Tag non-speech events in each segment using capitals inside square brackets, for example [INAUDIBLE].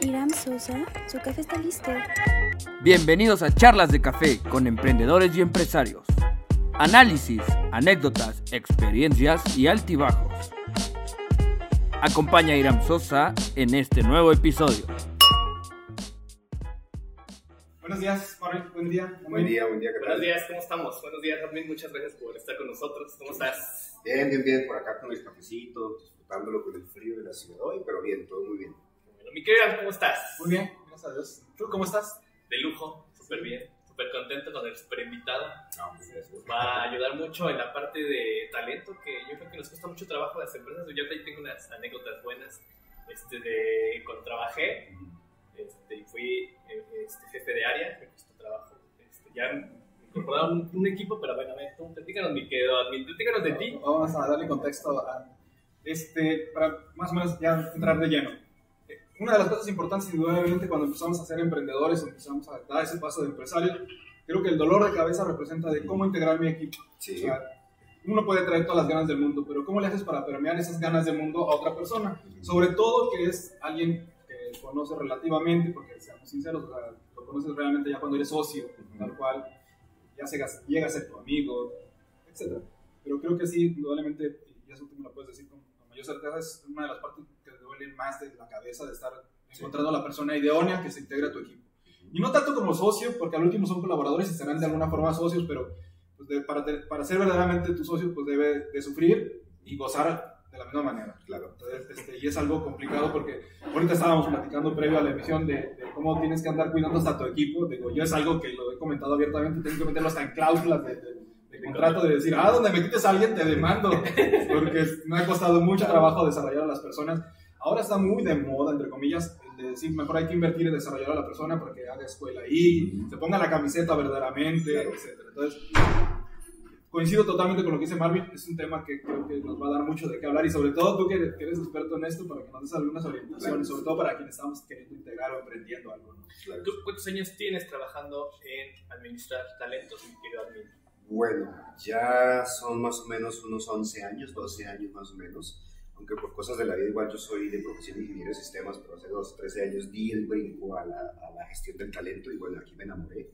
Iram Sosa, su café está listo. Bienvenidos a Charlas de Café con emprendedores y empresarios. Análisis, anécdotas, experiencias y altibajos. Acompaña a Iram Sosa en este nuevo episodio. Buenos días, Jorge. Buen día. Buen día, buen día. ¿qué Buenos días, ¿cómo estamos? Buenos días, Admin. Muchas gracias por estar con nosotros. ¿Cómo estás? Bien, bien, bien. Por acá con mis cafecitos, disfrutándolo con el frío de la ciudad hoy, pero bien, todo muy bien. Mi querida, ¿cómo estás? Muy bien, gracias a Dios. ¿Tú cómo estás? De lujo, súper bien, súper contento con el súper invitado. No, gracias. Va a ayudar mucho en la parte de talento que yo creo que nos cuesta mucho trabajo a las empresas. Yo ahí tengo unas anécdotas buenas este, de cuando trabajé este, y fui eh, este, jefe de área, me costó trabajo. Este, ya me incorporaron un, un equipo, pero bueno, a ver, tú platícanos, mi querido Admin, platícanos de ti. Vamos a darle contexto a este, para más o menos ya entrar de lleno. Una de las cosas importantes, indudablemente, cuando empezamos a ser emprendedores, empezamos a dar ese paso de empresario, creo que el dolor de cabeza representa de cómo integrar mi equipo. O Sí, sea, uno puede traer todas las ganas del mundo, pero ¿cómo le haces para permear esas ganas del mundo a otra persona? Sobre todo que es alguien que conoce relativamente, porque seamos sinceros, o sea, lo conoces realmente ya cuando eres socio, tal cual, ya se, llega a ser tu amigo, etc. Pero creo que sí, indudablemente, y eso tú me lo puedes decir con, con mayor certeza, es una de las partes que duelen más de la cabeza de estar encontrando a la persona idónea que se integre a tu equipo. Y no tanto como socio, porque al último son colaboradores y serán de alguna forma socios, pero pues, de- para, te- para ser verdaderamente tu socio, pues debe de sufrir y gozar de la misma manera. claro. Entonces, este, y es algo complicado porque ahorita estábamos platicando previo a la emisión de, de cómo tienes que andar cuidando hasta tu equipo. Digo, yo es algo que lo he comentado abiertamente, tengo que meterlo hasta en cláusulas de, de- de contrato de decir, ah, donde me quites a alguien te demando, [LAUGHS] porque me ha costado mucho trabajo desarrollar a las personas. Ahora está muy de moda, entre comillas, el de decir, mejor hay que invertir en desarrollar a la persona para que haga escuela ahí, se ponga la camiseta verdaderamente, etc. Entonces, coincido totalmente con lo que dice Marvin, es un tema que creo que nos va a dar mucho de qué hablar y sobre todo tú que eres, que eres experto en esto para que nos des algunas orientaciones, sobre todo para quienes estamos queriendo integrar o emprendiendo algo. ¿no? claro. ¿Tú cuántos años tienes trabajando en administrar talentos, mi querido Admin? Bueno, ya son más o menos unos 11 años, 12 años más o menos. Aunque por cosas de la vida, igual yo soy de profesión ingeniero de sistemas, pero hace 12, 13 años di el brinco a la, a la gestión del talento y bueno, aquí me enamoré.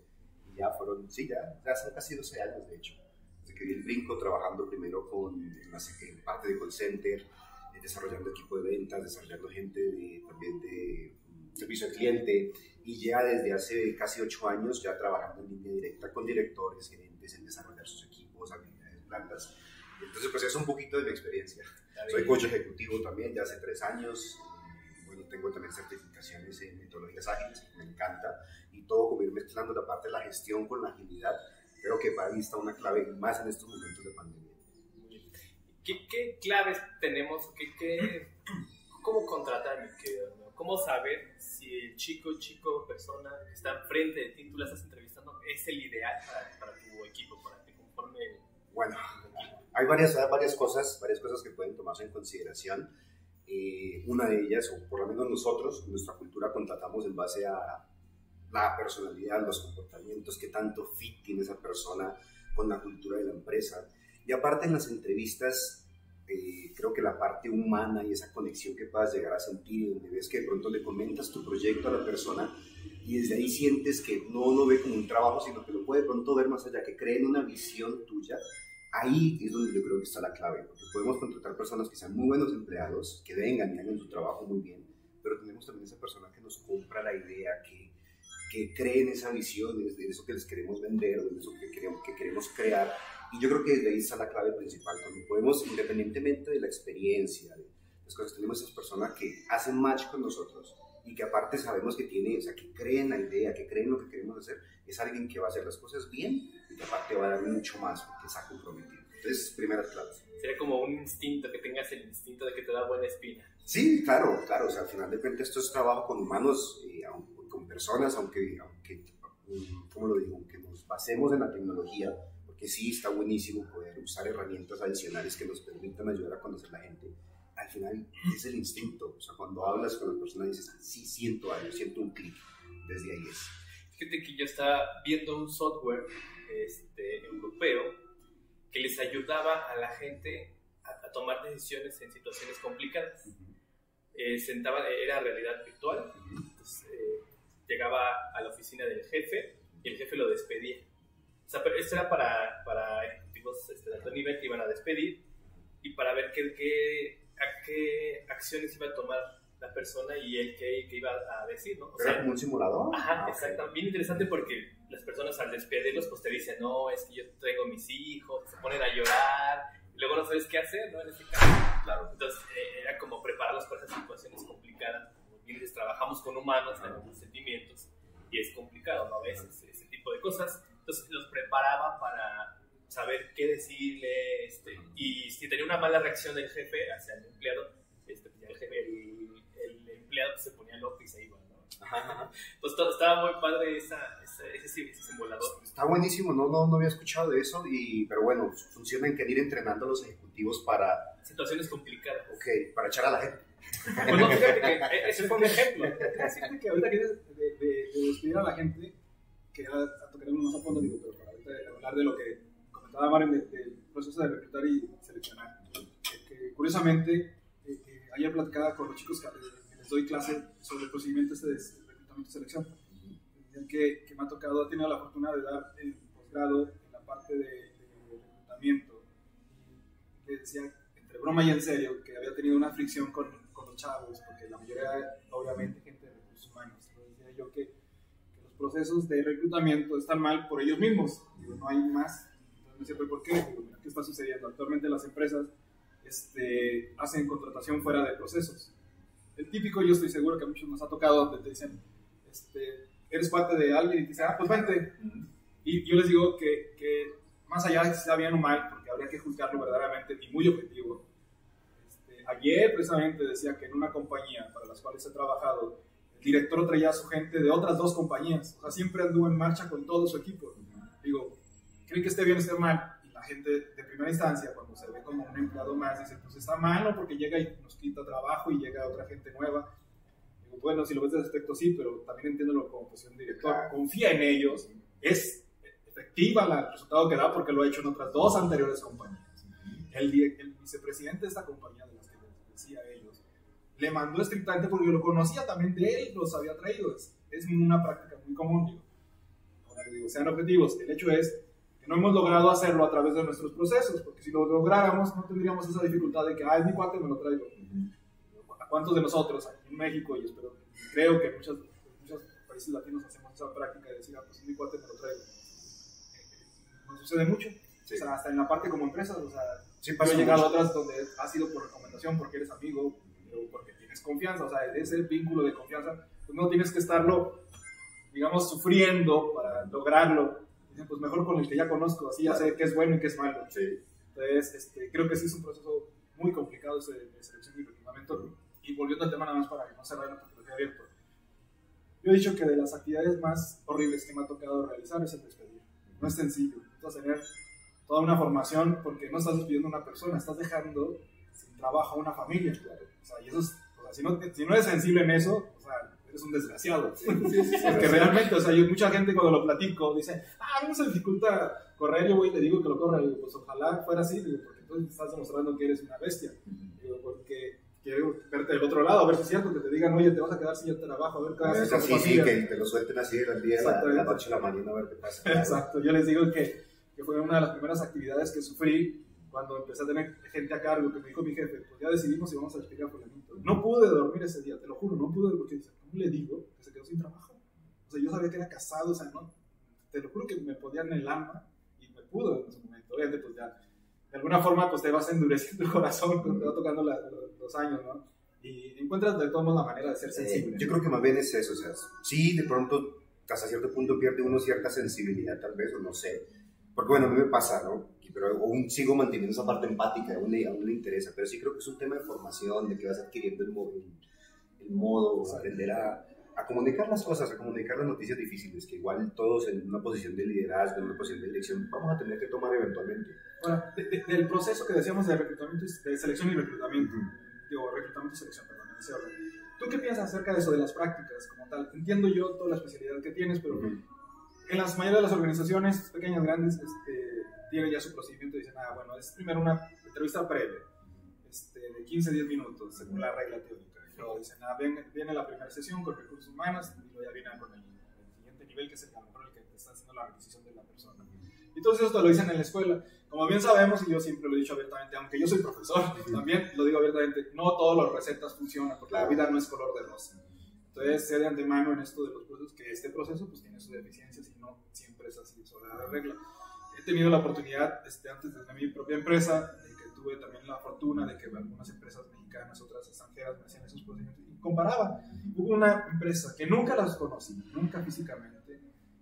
Y ya fueron, sí, ya, ya son casi 12 años de hecho. Desde que di el brinco trabajando primero con en la parte de call center, eh, desarrollando equipo de ventas, desarrollando gente de, también de mm, servicio al cliente y ya desde hace casi 8 años ya trabajando en línea directa con directores, gerentes en desarrollar sus equipos, habilidades blandas. Entonces, pues es un poquito de mi experiencia. Soy coach ejecutivo también, ya hace tres años. Bueno, tengo también certificaciones en metodologías ágiles, me encanta. Y todo como ir mezclando la parte de la gestión con la agilidad. Creo que para mí está una clave más en estos momentos de pandemia. ¿Qué, qué claves tenemos? ¿Qué, qué, ¿Cómo contratar? Admin? ¿Cómo saber si el chico, chico, persona que está enfrente de ti, tú la estás entrevistando, es el ideal para, para tu equipo, para que conforme Bueno? Hay varias, varias cosas, varias cosas que pueden tomarse en consideración. Eh, una de ellas, o por lo menos nosotros, en nuestra cultura contratamos en base a la personalidad, los comportamientos, qué tanto fit tiene esa persona con la cultura de la empresa. Y aparte en las entrevistas, eh, creo que la parte humana y esa conexión que puedas llegar a sentir, donde ves que de pronto le comentas tu proyecto a la persona y desde ahí sientes que no lo ve como un trabajo, sino que lo puede de pronto ver más allá, que cree en una visión tuya, ahí es donde yo creo que está la clave, porque podemos contratar personas que sean muy buenos empleados, que vengan y hagan su trabajo muy bien, pero tenemos también esa persona que nos compra la idea, que, que cree en esa visión, de eso que les queremos vender, de eso que queremos, que queremos crear, y yo creo que desde ahí está la clave principal, cuando podemos, independientemente de la experiencia, de las cosas, tenemos esas personas que hacen match con nosotros y que aparte sabemos que tiene, o sea, que creen la idea, que creen lo que queremos hacer, es alguien que va a hacer las cosas bien y que aparte va a dar mucho más porque está comprometido. Entonces, primeras claves. Sería como un instinto, que tengas el instinto de que te da buena espina. Sí, claro, claro, o sea, al final de cuentas esto es trabajo con humanos, eh, con personas, aunque, aunque, ¿cómo lo digo? Aunque nos basemos en la tecnología, porque sí está buenísimo poder usar herramientas adicionales que nos permitan ayudar a conocer a la gente. Al final es el instinto, o sea, cuando hablas con la persona dices, sí siento algo, siento un clic, desde ahí es. Fíjate que yo estaba viendo un software este, europeo que les ayudaba a la gente a, a tomar decisiones en situaciones complicadas. Eh, sentaba, era realidad virtual, Entonces eh, llegaba a la oficina del jefe y el jefe lo despedía. O sea, pero esto era para, para ejecutivos este, de alto nivel que iban a despedir y para ver qué, qué, a qué acciones iba a tomar la persona y él qué, qué iba a decir, ¿no? O ¿Era sea, como un simulador? Ajá, Ah, exacto. Bien interesante porque las personas al despedirlos pues te dicen, no, es que yo traigo mis hijos, se ponen a llorar, y luego no sabes qué hacer, ¿no? En ese caso. Claro. Entonces eh, era como prepararlos para esas situaciones complicadas. Bien dices, trabajamos con humanos, tenemos sentimientos y es complicado, ¿no? A veces ese tipo de cosas. Entonces los preparaba para saber qué decirle este, y si tenía una mala reacción del jefe hacia el empleado, este, ya el, jefe, el, empleado se ponía loco y se iba, ¿no? Pues todo, estaba muy padre esa, esa- ese, ese simulador. Está buenísimo, no, no, no había escuchado de eso, y, pero bueno, funciona en que ir entrenando a los ejecutivos para, Situaciones complicadas. ok, para echar a la gente. Pues no, fíjate que e- ese fue un ejemplo. Decirte que ahorita quieres de, de, de despedir a la gente, que ya tocaremos más a fondo, digo, pero para ahorita hablar de lo que comentaba Maren de- del proceso de reclutar y seleccionar. Que, que curiosamente, eh, eh, ayer platicaba con los chicos que, que doy clase sobre el procedimiento este de reclutamiento y selección, el que, que me ha tocado, he tenido la fortuna de dar el posgrado en la parte de, de reclutamiento. Y decía, entre broma y en serio, que había tenido una fricción con, con los chavos, porque la mayoría, obviamente, gente de recursos humanos. Entonces decía yo que, que los procesos de reclutamiento están mal por ellos mismos. Digo, no hay más. Entonces decía, "¿Pero ¿por qué? Digo, mira, ¿qué está sucediendo? Actualmente las empresas este, hacen contratación fuera de procesos. El típico, yo estoy seguro que a muchos nos ha tocado, donde te dicen, este, eres parte de alguien y te dicen, ah, pues vente. Y yo les digo que, que más allá de si está bien o mal, porque habría que juzgarlo verdaderamente y muy objetivo, este, ayer precisamente decía que en una compañía para las cuales he trabajado, el director traía a su gente de otras dos compañías, o sea, siempre anduvo en marcha con todo su equipo. Digo, ¿creen que esté bien o esté mal? La gente de primera instancia, cuando se ve como un empleado más, dice, pues está mal, ¿no? Porque llega y nos quita trabajo y llega otra gente nueva. Digo, bueno, si lo ves de ese aspecto sí, pero también entiéndelo como posición director. Claro. Confía en ellos, es efectiva la- el resultado que da porque lo ha hecho en otras dos anteriores compañías. El, el vicepresidente de esta compañía, de las que les decía a ellos, le mandó estrictamente porque yo lo conocía también de él, los había traído. Es, es una práctica muy común. Digo. Ahora digo, sean objetivos. El hecho es no hemos logrado hacerlo a través de nuestros procesos, porque si lo lográramos no tendríamos esa dificultad de que, ah, es mi cuate, me lo traigo. ¿A cuántos de nosotros aquí en México, y espero, creo que muchos, muchos países latinos hacemos esa práctica de decir, ah, pues es mi cuate, me lo traigo? No sucede mucho. Sí. O sea, hasta en la parte como empresas, o sea, Sí, pero pasa he llegado a otras donde ha sido por recomendación, porque eres amigo, o porque tienes confianza, o sea, ese vínculo de confianza, pues no tienes que estarlo, digamos, sufriendo para lograrlo. Pues mejor con el que ya conozco, así ya sé qué es bueno y qué es malo. Sí. Entonces, este, creo que sí es un proceso muy complicado ese de, selección y reclutamiento. Y volviendo al tema nada más para no cerrarlo porque lo dejé abierto. Yo he dicho que de las actividades más horribles que me ha tocado realizar es el despedir. No es sencillo. Necesitas tener toda una formación porque no estás despidiendo a una persona, estás dejando sin trabajo a una familia. O sea, y eso es, o sea, si, no, si no eres sensible en eso, o sea, eres un desgraciado. Porque realmente, o sea, yo, mucha gente cuando lo platico dice, ah, no se dificulta correr, yo voy y te digo que lo corra. Y digo, pues ojalá fuera así, digo, porque entonces estás demostrando que eres una bestia. Digo, porque quiero verte del otro lado, a ver si es cierto que te digan, oye, te vas a quedar sin trabajo, a ver qué A haces así, sí, que te lo suelten así de la, de la Exactamente. noche a la mañana, a ver qué pasa. Exacto, yo les digo que, que fue una de las primeras actividades que sufrí cuando empecé a tener gente a cargo, que me dijo mi jefe, pues ya decidimos si vamos a despedir a fulanito. No pude dormir ese día, te lo juro, no pude, porque dice, ¿cómo le digo que se quedó sin trabajo? O sea, yo sabía que era casado, o sea, no, te lo juro que me podían en el alma y me pudo en ese momento. Obviamente, pues ya, de alguna forma, pues te vas endureciendo el corazón, te va tocando la- los, los años, ¿no? Y encuentras de todos modos la manera de ser sensible. Eh, yo creo que más bien es eso, o sea, sí, de pronto, hasta cierto punto pierde uno cierta sensibilidad, tal vez, o no sé. Porque bueno, a mí me pasa, ¿no? Pero aún sigo manteniendo esa parte empática, aún le, aún le interesa, pero sí creo que es un tema de formación, de que vas adquiriendo el, modo, el, modo, aprender a, a comunicar las cosas, a comunicar las noticias difíciles, que igual todos en una posición de liderazgo, en una posición de dirección, vamos a tener que tomar eventualmente. Ahora, de- de- del proceso que decíamos de reclutamiento, de selección y reclutamiento, digo, reclutamiento y selección, perdón, en ese orden. ¿Tú qué piensas acerca de eso, de las prácticas como tal? Entiendo yo toda la especialidad que tienes, pero en las mayoría de las organizaciones, pequeñas, grandes, este, tienen ya su procedimiento y dicen, ah, bueno, es primero una entrevista previa. este, de 15 a 10 minutos, según la regla teórica. Y luego dicen, ah, viene, viene la primera sesión con recursos humanos y luego ya viene con el, el siguiente nivel, que es el, el que te está haciendo la requisición de la persona. Y todo esto lo dicen en la escuela. Como bien sabemos, y yo siempre lo he dicho abiertamente, aunque yo soy profesor, también lo digo abiertamente, no todas las recetas funcionan, porque la vida no es color de rosa. Entonces, sé de antemano en esto de los procesos que este proceso pues tiene sus deficiencias y no siempre es así sobre la regla. He tenido la oportunidad, este, antes de mi propia empresa, de que tuve también la fortuna de que algunas empresas mexicanas, otras extranjeras me hacían esos procedimientos y comparaba. Hubo una empresa que nunca las conocí, nunca físicamente,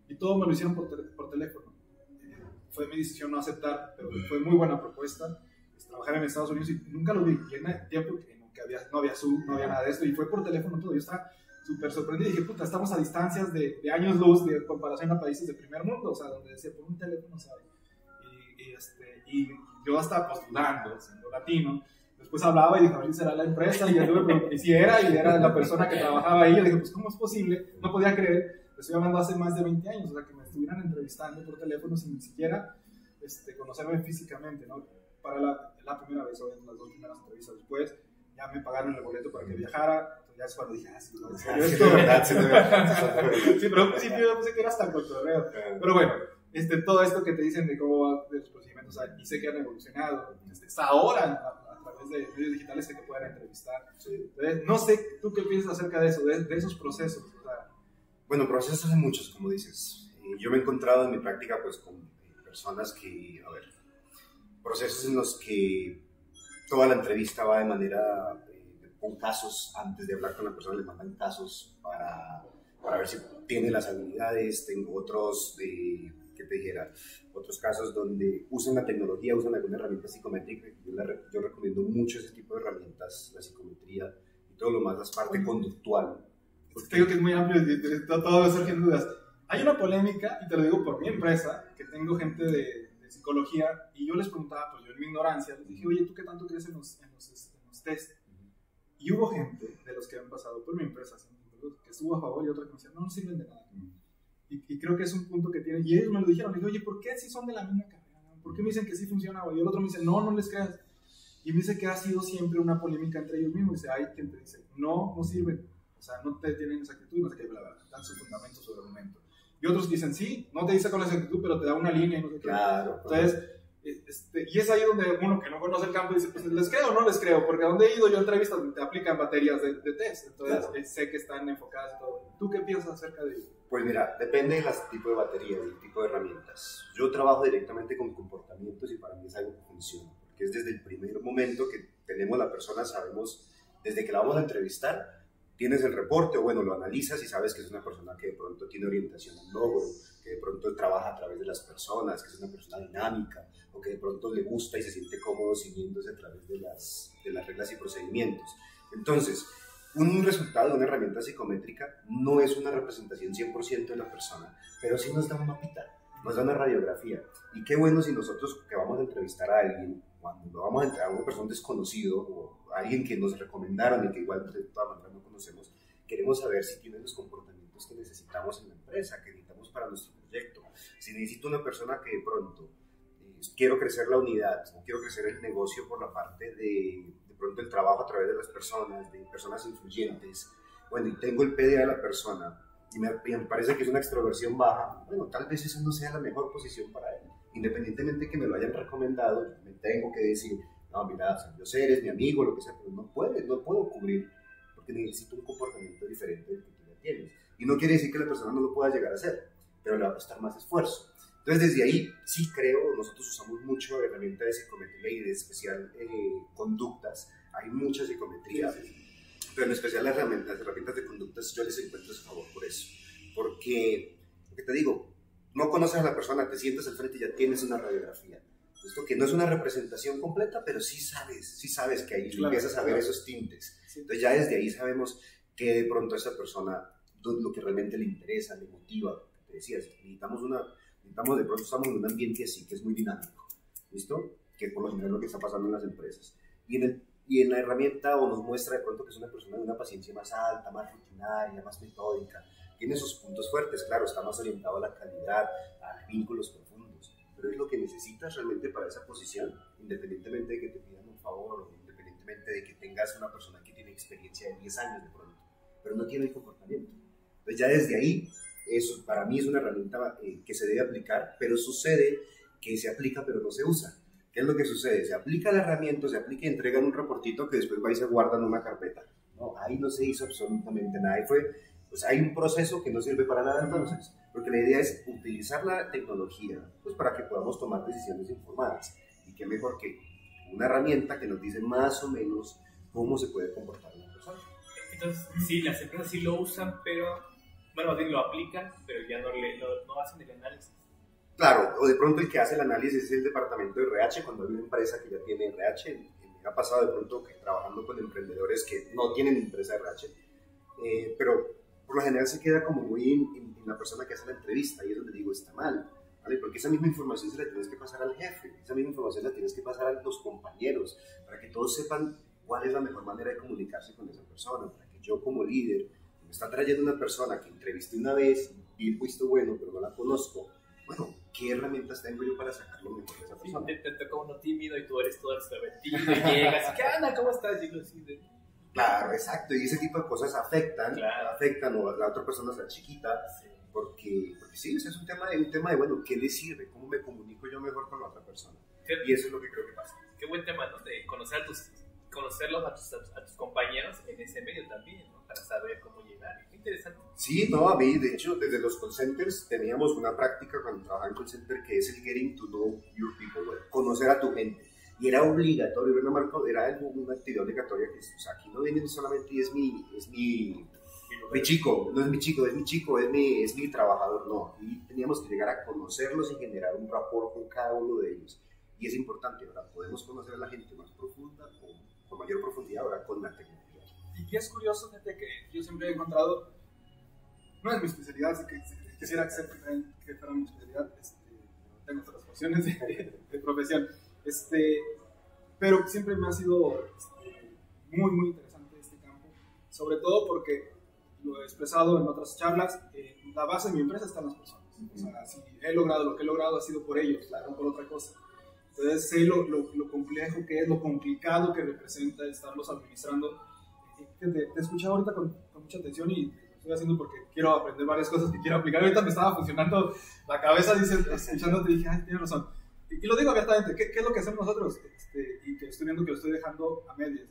y todo me lo hicieron por, por teléfono. Eh, fue mi decisión no aceptar, pero fue muy buena propuesta. Es trabajar en Estados Unidos y nunca lo vi. Y en el tiempo que que había, no había Zoom, no había nada de esto, y fue por teléfono todo. Yo estaba súper sorprendido y dije, puta, estamos a distancias de, de años luz de comparación a países de primer mundo, o sea, donde decía por un teléfono, ¿sabes? Y, y, este, y yo hasta postulando, siendo latino, después hablaba y dije, a ver si será la empresa, y ya tuve, pero y si era, y era la persona que trabajaba ahí, yo dije, pues, ¿cómo es posible? No podía creer, le estoy hablando hace más de 20 años, o sea, que me estuvieran entrevistando por teléfono sin ni siquiera este, conocerme físicamente, ¿no? Para la, la primera vez, obviamente, las dos primeras entrevistas después, ya me pagaron el boleto para que viajara, ya es cuando dije, ah, sí, no, [LAUGHS] Sí, de verdad, sí, de verdad. sí, pero al principio yo pensé que era hasta el cotorreo. Pero bueno, este, todo esto que te dicen de cómo va de los procedimientos, o sea, y sé que han evolucionado, este, hasta ahora a, a través de medios digitales que te puedan entrevistar. Entonces, no sé, ¿tú qué piensas acerca de eso, de, de esos procesos? O sea, Bueno, procesos hay muchos, como dices. Eh, Yo me he encontrado en mi práctica pues con eh, personas que, a ver, procesos en los que toda la entrevista va de manera, con casos, antes de hablar con la persona le mandan casos para, para ver si tiene las habilidades, tengo otros de, te dijera, otros casos donde usan la tecnología, usan alguna herramienta psicométrica, yo, la yo recomiendo mucho ese tipo de herramientas, la psicometría y todo lo más, la parte conductual. Te digo que es muy amplio y a surgiendo dudas. Hay una polémica, y te lo digo por mi empresa, que tengo gente de, de psicología, y yo les preguntaba, pues yo en mi ignorancia, les dije, oye, ¿tú qué tanto crees en los, en los, en los test? Y hubo gente de los que han pasado por mi empresa, que estuvo a favor y otra que me decía, no, no sirven de nada. Y, y creo que es un punto que tienen, y ellos me lo dijeron, dije, oye, ¿por qué si son de la misma carrera? ¿Por qué me dicen que sí funciona? Y el otro me dice, no, no les creas. Y me dice que ha sido siempre una polémica entre ellos mismos. Dice, hay quien te dice, no, no sirve. O sea, no te tienen esa actitud, no sé qué, bla, bla, dan su fundamento, su argumento. Y otros dicen, sí, no te dice con esa actitud, pero te da una línea y no sé qué. Claro. Entonces, eh, este, y es ahí donde uno que no conoce el campo dice, pues les creo o no les creo, porque a donde he ido yo entrevistas te aplican baterías de, de test, entonces Claro. eh, sé que están enfocadas todo. ¿Tú qué piensas acerca de ello? Pues mira, depende del tipo de batería, del tipo de herramientas. Yo trabajo directamente con comportamientos y para mí es algo que funciona, porque es desde el primer momento que tenemos la persona, sabemos, desde que la vamos a entrevistar, tienes el reporte o bueno, lo analizas y sabes que es una persona que de pronto tiene orientación al logro, que de pronto trabaja a través de las personas, que es una persona dinámica que de pronto le gusta y se siente cómodo siguiéndose a través de las, de las reglas y procedimientos. Entonces, un resultado de una herramienta psicométrica no es una representación 100% de la persona, pero sí nos da un mapita, nos da una radiografía. Y qué bueno si nosotros que vamos a entrevistar a alguien, cuando lo vamos a entrevistar a una persona desconocido o a alguien que nos recomendaron y que igual de todas maneras no conocemos, queremos saber si tiene los comportamientos que necesitamos en la empresa, que necesitamos para nuestro proyecto. Si necesito una persona que de pronto quiero crecer la unidad quiero crecer el negocio por la parte de, de pronto el trabajo a través de las personas, de personas influyentes, bueno, y tengo el PDA de la persona y me, me parece que es una extroversión baja, bueno, tal vez esa no sea la mejor posición para él. Independientemente de que me lo hayan recomendado, me tengo que decir, no, mira, yo sé, eres mi amigo, lo que sea, pero no puedes, no puedo cubrir, porque necesito un comportamiento diferente del que tú ya tienes. Y no quiere decir que la persona no lo pueda llegar a hacer, pero le va a costar más esfuerzo. Entonces, desde ahí, sí creo, nosotros usamos mucho herramientas de psicometría y de especial eh, conductas. Hay mucha psicometría, pero en especial las herramientas, las herramientas de conductas yo les encuentro a favor por eso. Porque, porque te digo, no conoces a la persona, te sientas al frente y ya tienes una radiografía. Esto que no es una representación completa, pero sí sabes, sí sabes que ahí Claro, empiezas a ver claro. esos tintes. Sí. Entonces ya desde ahí sabemos que de pronto a esa persona lo que realmente le interesa, le motiva, te decías, necesitamos una, necesitamos de pronto estamos en un ambiente así que es muy dinámico, ¿listo? Que por lo general lo que está pasando en las empresas. Y en, el, y en la herramienta o nos muestra de pronto que es una persona de una paciencia más alta, más rutinaria, más metódica, tiene sus puntos fuertes, claro, está más orientado a la calidad, a vínculos profundos, pero es lo que necesitas realmente para esa posición, independientemente de que te pidan un favor o independientemente de que tengas una persona que tiene experiencia de 10 años de pronto, pero no tiene el comportamiento. Entonces ya desde ahí, eso para mí es una herramienta eh, que se debe aplicar, pero sucede que se aplica pero no se usa. ¿Qué es lo que sucede? Se aplica la herramienta, se aplica y entregan un reportito que después va y se guarda en una carpeta. No, ahí no se hizo absolutamente nada. Ahí fue, pues hay un proceso que no sirve para nada entonces, porque la idea es utilizar la tecnología pues para que podamos tomar decisiones informadas. Y qué mejor que una herramienta que nos dice más o menos cómo se puede comportar una persona. Entonces, sí, las empresas sí lo usan, pero, bueno, lo aplican, pero ya no, le, no, hacen el análisis. Claro, o de pronto el que hace el análisis es el departamento de RH, cuando hay una empresa que ya tiene RH. Me ha pasado de pronto que trabajando con emprendedores que no tienen empresa de RH, eh, pero por lo general se queda como muy en, en, la persona que hace la entrevista y es donde digo está mal. Porque esa misma información se la tienes que pasar al jefe, esa misma información la tienes que pasar a los compañeros, para que todos sepan cuál es la mejor manera de comunicarse con esa persona, para que yo como líder, me está trayendo una persona que entrevisté una vez y visto bueno, pero no la conozco, bueno, ¿qué herramientas tengo yo para sacar lo mejor de esa persona? Sí, te, te toca uno tímido y tú eres todo extrovertido y llegas, ¿qué onda? ¿Cómo estás? Y yo así de... Claro, exacto, y ese tipo de cosas afectan, Claro. afectan o la otra persona sea chiquita, Sí. porque, porque sí, ese es un tema, de, un tema de, bueno, ¿qué le sirve? ¿Cómo me comunico yo mejor con la otra persona? Y eso es lo que creo que pasa. Qué buen tema, ¿no? De conocer a tus, conocerlos a tus, a tus compañeros en ese medio también, ¿no? Para saber cómo llegar. Qué interesante. Sí, no, a mí, de hecho, desde los call centers teníamos una práctica cuando trabajaba en call center que es el getting to know your people, ¿no? conocer a tu gente. Y era obligatorio, era una, marca, era una actividad obligatoria que, o sea, aquí no vienen solamente y es mi, es mi, mi chico, no es mi chico, es mi chico, es mi, es mi trabajador, no. Y teníamos que llegar a conocerlos y generar un rapport con cada uno de ellos. Y es importante, ahora podemos conocer a la gente más profunda o con mayor profundidad ahora con la tecnología. Y es curioso, gente, que yo siempre he encontrado, no es mi especialidad, así que quisiera que, que fuera mi especialidad, este, tengo otras opciones de, de profesión, este, pero siempre me ha sido este, muy, muy interesante este campo, sobre todo porque lo he expresado en otras charlas, eh, la base de mi empresa está en las personas. O sea, si he logrado lo que he logrado ha sido por ellos, no por otra cosa. Entonces sé lo, lo, lo complejo que es, lo complicado que representa estarlos administrando. Eh, Te, te he escuchado ahorita con, con mucha atención y lo estoy haciendo porque quiero aprender varias cosas que quiero aplicar. Ahorita me estaba funcionando la cabeza, dice, escuchándote, dije, ay, tienes razón. Y, y lo digo abiertamente, ¿qué, ¿qué es lo que hacemos nosotros? Este, y que estoy viendo que lo estoy dejando a medias.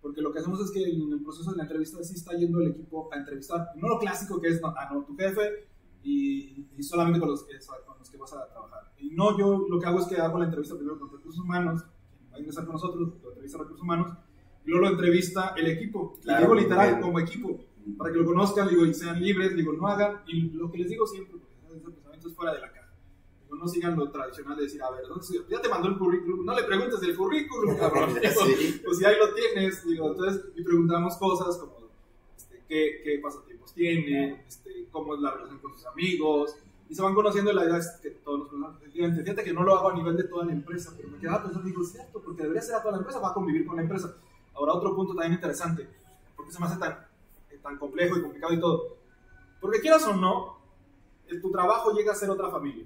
Porque lo que hacemos es que en el proceso de la entrevista sí está yendo el equipo a entrevistar. No lo clásico que es, no, ah, no, tu jefe y, y solamente con los, que, con los que vas a trabajar. Y no, yo lo que hago es que hago la entrevista primero con recursos humanos, va a ingresar con nosotros, lo entrevista recursos humanos, luego lo entrevista el equipo. Claro, digo literal, bien. como equipo, para que lo conozcan, digo, y sean libres, digo, no hagan, y lo que les digo siempre, ese pensamiento es fuera de la caja. Digo, no sigan lo tradicional de decir, a ver, ¿dónde se- ya te mandó el currículum, no le preguntes del currículum, [LAUGHS] cabrón. Sí. pues si ahí lo tienes, digo, entonces, y preguntamos cosas como, este, ¿qué, qué pasatiempos tiene, este, cómo es la relación con sus amigos, y se van conociendo, la idea es que todos nos conozcan. Fíjate, que no lo hago a nivel de toda la empresa, pero me quedaba pensando, digo, es cierto, porque debería ser a toda la empresa, va a convivir con la empresa. Ahora, otro punto también interesante, porque se me hace tan, eh, tan complejo y complicado y todo, porque quieras o no, el- tu trabajo llega a ser otra familia.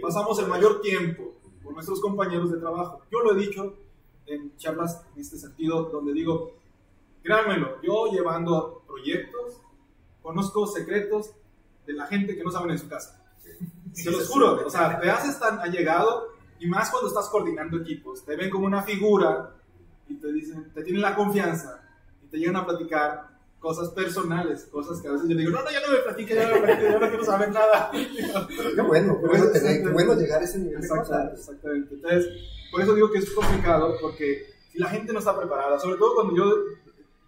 Pasamos el mayor tiempo con nuestros compañeros de trabajo. Yo lo he dicho en charlas en este sentido, donde digo, créanmelo, yo llevando proyectos, conozco secretos de la gente que no saben en su casa. Se [LAUGHS] los juro, o sea, te haces tan allegado y más cuando estás coordinando equipos, te ven como una figura y te dicen, te tienen la confianza y te llegan a platicar cosas personales, cosas que a veces yo digo, no, no, ya no me platique, ya no me platique, yo no quiero saber nada. [LAUGHS] Qué bueno, qué bueno, tener- qué bueno llegar a ese nivel Exactamente, exactamente. Entonces, por eso digo que es complicado, porque si la gente no está preparada, sobre todo cuando yo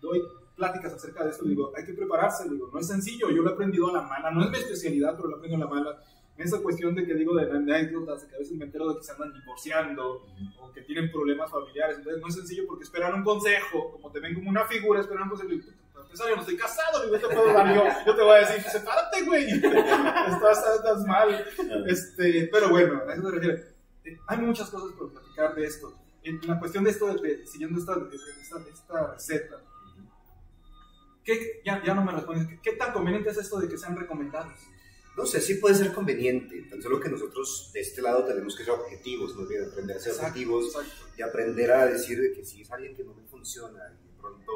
doy pláticas acerca de esto, digo, hay que prepararse, digo, no es sencillo, yo lo he aprendido a la mala, no es mi especialidad, pero lo aprendo a la mala. Esa cuestión de que digo de anécdotas, de que a veces me entero de que se andan divorciando o que tienen problemas familiares, entonces no es sencillo porque esperan un consejo, como te ven como una figura, esperan un consejo. Para empezar, yo no estoy casado, yo te puedo dar yo, yo te voy a decir, sepárate, güey, [LAUGHS] estás, estás mal. Este, pero bueno, a eso se refiere. Eh, Hay muchas cosas por platicar de esto. En la cuestión de esto, de, de- siguiendo esta, de esta, esta receta, ¿qué, ya, ya no me respondes, ¿qué, qué tan conveniente es esto de que sean recomendados? No sé, sí puede ser conveniente, tan solo que nosotros de este lado tenemos que ser objetivos, no bien aprender a ser Exacto, objetivos exacto. y aprender a decir de que si es alguien que no me funciona y de pronto,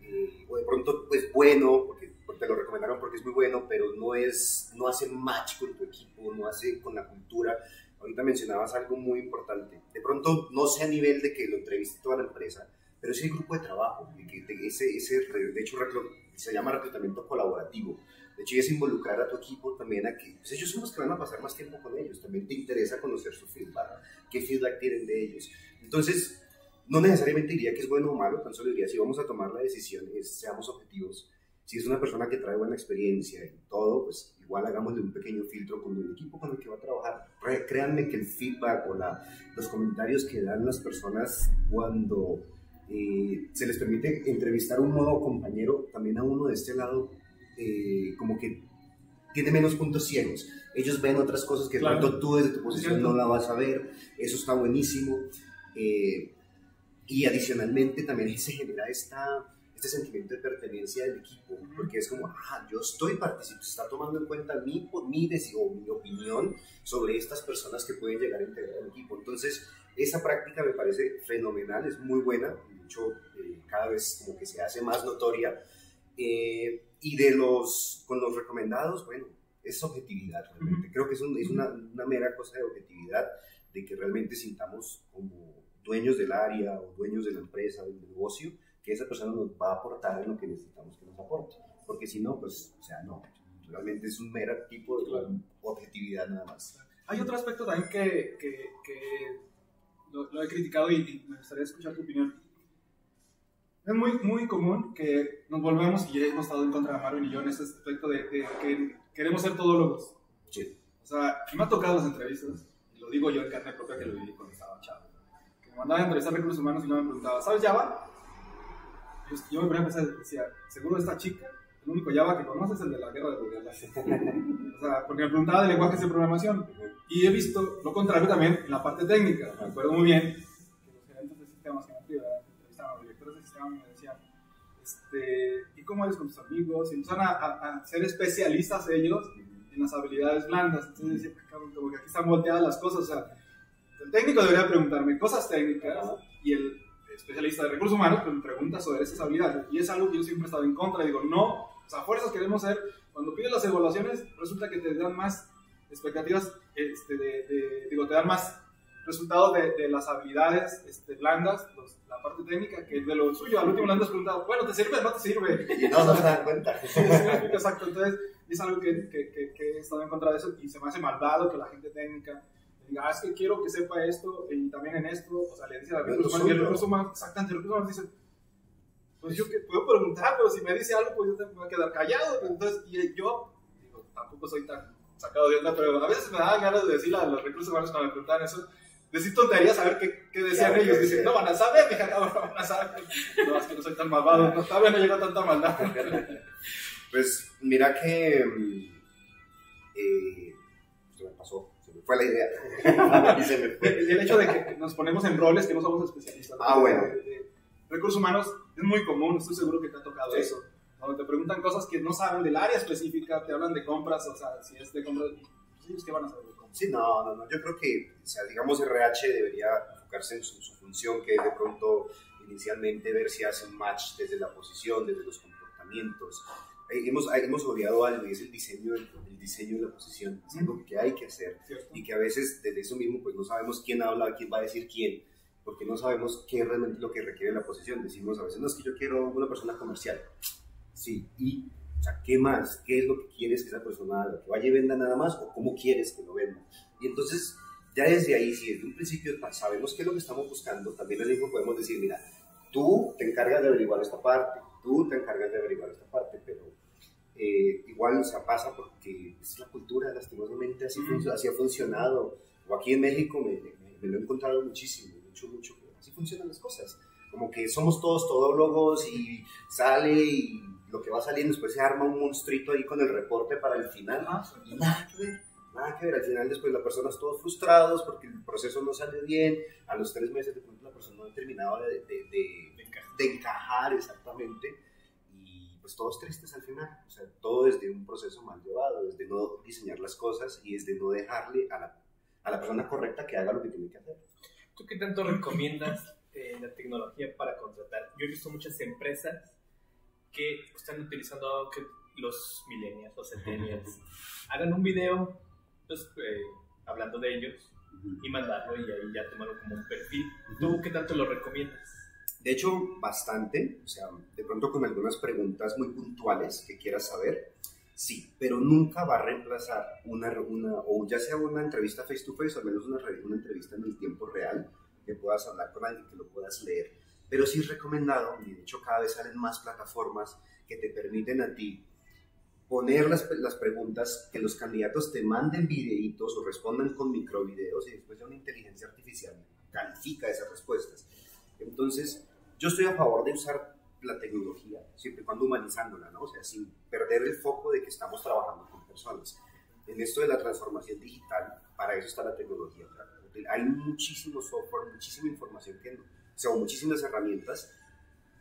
eh, o de pronto pues bueno, porque, te lo recomendaron porque es muy bueno, pero no, es, no hace match con tu equipo, no hace con la cultura. Ahorita mencionabas algo muy importante. De pronto, no sé a nivel de que lo entreviste toda la empresa, pero sí el grupo de trabajo, de que de ese, ese, de hecho se llama reclutamiento colaborativo. De hecho, es involucrar a tu equipo también a que pues ellos son los que van a pasar más tiempo con ellos. También te interesa conocer su feedback, qué feedback tienen de ellos. Entonces, no necesariamente diría que es bueno o malo, tan solo diría si vamos a tomar la decisión, es, seamos objetivos. Si es una persona que trae buena experiencia y todo, pues igual hagámosle un pequeño filtro con el equipo con el que va a trabajar. Re- Créanme que el feedback o la, los comentarios que dan las personas cuando eh, se les permite entrevistar a un nuevo compañero, también a uno de este lado, eh, como que tiene menos puntos ciegos. Ellos ven otras cosas que Claro. pronto tú desde tu posición Cierto. no la vas a ver. Eso está buenísimo. Eh, y adicionalmente también se genera esta, este sentimiento de pertenencia del equipo, porque es como, ah, yo estoy participando, se está tomando en cuenta mi, mi, o mi opinión sobre estas personas que pueden llegar a integrar el equipo. Entonces, esa práctica me parece fenomenal, es muy buena, de hecho, eh, cada vez como que se hace más notoria. Eh, y de los, con los recomendados, bueno, es objetividad realmente. Creo que es, un- es una, una mera cosa de objetividad, de que realmente sintamos como dueños del área o dueños de la empresa, del negocio, que esa persona nos va a aportar en lo que necesitamos que nos aporte. Porque si no, pues, o sea, no. Realmente es un mero tipo de Claro. objetividad nada más. Hay otro aspecto también que, que, que lo, lo he criticado y, y me gustaría escuchar tu opinión. Es muy, muy común que nos volvemos, y hemos estado en contra de Marvin y yo en este aspecto de, de que queremos ser todólogos. Sí. O sea, me ha tocado las entrevistas, y lo digo yo en carne propia que lo viví cuando estaba chavo. Que me mandaban a entrevistar recursos humanos y yo me preguntaba, ¿sabes Java? Yo, yo me ponía a pensar, decía, seguro esta chica, el único Java que conoce es el de la guerra de los o sea, porque me preguntaba de lenguajes de programación. Y he visto lo contrario también en la parte técnica. Me acuerdo muy bien de sistemas me decían, este, ¿y cómo eres con tus amigos? Y empezaron a, a- a ser especialistas ellos en las habilidades blandas. Entonces decía, "Ah, como que aquí están volteadas las cosas. O sea, el técnico debería preguntarme cosas técnicas y el especialista de recursos humanos pues, me pregunta sobre esas habilidades. Y es algo que yo siempre he estado en contra. Digo, no, o sea, fuerzas queremos ser. Cuando pides las evaluaciones, resulta que te dan más expectativas, este, de, de- digo, te dan más resultados de, de las habilidades este, blandas, los- la parte técnica, que de lo suyo. Al último le andas preguntando, bueno, ¿te sirve o no te sirve? Y no, no se dan cuenta. [LAUGHS] Sí, exacto. Entonces, es algo que, que, que, que he estado en contra de eso y se me hace malvado que la gente técnica diga, ah, es que quiero que sepa esto y también en esto. O sea, le dice a la es recursos humanos y el recurso humano, exactamente, el recurso humano dice, pues yo que puedo preguntar, pero si me dice algo, pues yo voy a quedar callado. Entonces, y yo, digo, tampoco soy tan sacado de onda, pero a veces me daban ganas de decirle a los recursos humanos cuando me preguntaban eso, decir tonterías, a ver qué, qué decían ellos. Dicen, no van a saber, dije, no, van a saber. [LAUGHS] No, es que no soy tan malvado, no, todavía no llegó tanta maldad. [LAUGHS] Pues mira que. mm, eh, se me pasó, se me fue la idea. [LAUGHS] y se me fue. El, el hecho de que nos ponemos en roles que no somos especialistas. Ah, bueno. De- de recursos humanos es muy común, estoy seguro que te ha tocado Sí. eso. Cuando te preguntan cosas que no saben del área específica, te hablan de compras, o sea, si es de compras, pues ellos qué van a saber. Sí, no, no, no. Yo creo que, o sea, digamos, RH debería enfocarse en su, su función, que es de pronto inicialmente ver si hace un match desde la posición, desde los comportamientos. Eh, hemos, hemos olvidado algo y es el diseño, el, el diseño de la posición. Es algo que hay que hacer. ¿cierto? y que a veces desde eso mismo pues no sabemos quién habla, quién va a decir quién, porque no sabemos qué es realmente lo que requiere la posición. Decimos a veces, no, es que yo quiero una persona comercial. Sí, y, o sea, ¿qué más? ¿Qué es lo que quieres que esa persona haga? ¿Que vaya y venda nada más o cómo quieres que lo venda? Y entonces, ya desde ahí, si desde un principio sabemos qué es lo que estamos buscando, también al mismo podemos decir, mira, tú te encargas de averiguar esta parte, tú te encargas de averiguar esta parte, pero eh, igual o sea, pasa porque es la cultura, lastimosamente así, fun- así ha funcionado. O aquí en México me, me- me lo he encontrado muchísimo, mucho, mucho. Así funcionan las cosas. Como que somos todos todólogos y sale y lo que va saliendo después se arma un monstruito ahí con el reporte para el final. Y nada que ver, nada que ver. Al final después la persona es todos frustrados porque el proceso no sale bien. A los tres meses de pronto la persona no ha terminado de, de- de- de encajar exactamente. Y pues todos tristes al final. O sea, todo desde un proceso mal llevado, desde no diseñar las cosas y desde no dejarle a la, a la persona correcta que haga lo que tiene que hacer. ¿Tú qué tanto recomiendas eh, la tecnología para contratar? Yo he visto muchas empresas que están utilizando que los millennials, los centennials, [LAUGHS] hagan un video pues, eh, hablando de ellos y mandarlo y ahí ya tomarlo como un perfil. ¿Tú qué tanto lo recomiendas? De hecho, bastante, o sea, de pronto con algunas preguntas muy puntuales que quieras saber, sí, pero nunca va a reemplazar una, una o ya sea una entrevista face to face o al menos una, una entrevista en el tiempo real, que puedas hablar con alguien, que lo puedas leer. Pero sí es recomendado, y de hecho cada vez salen más plataformas que te permiten a ti poner las, las, preguntas, que los candidatos te manden videitos o respondan con microvideos y después ya una inteligencia artificial califica esas respuestas. Entonces, yo estoy a favor de usar la tecnología, siempre y cuando humanizándola, ¿no? O sea, sin perder el foco de que estamos trabajando con personas. En esto de la transformación digital, para eso está la tecnología. Hay muchísimo software, muchísima información que, sea, muchísimas herramientas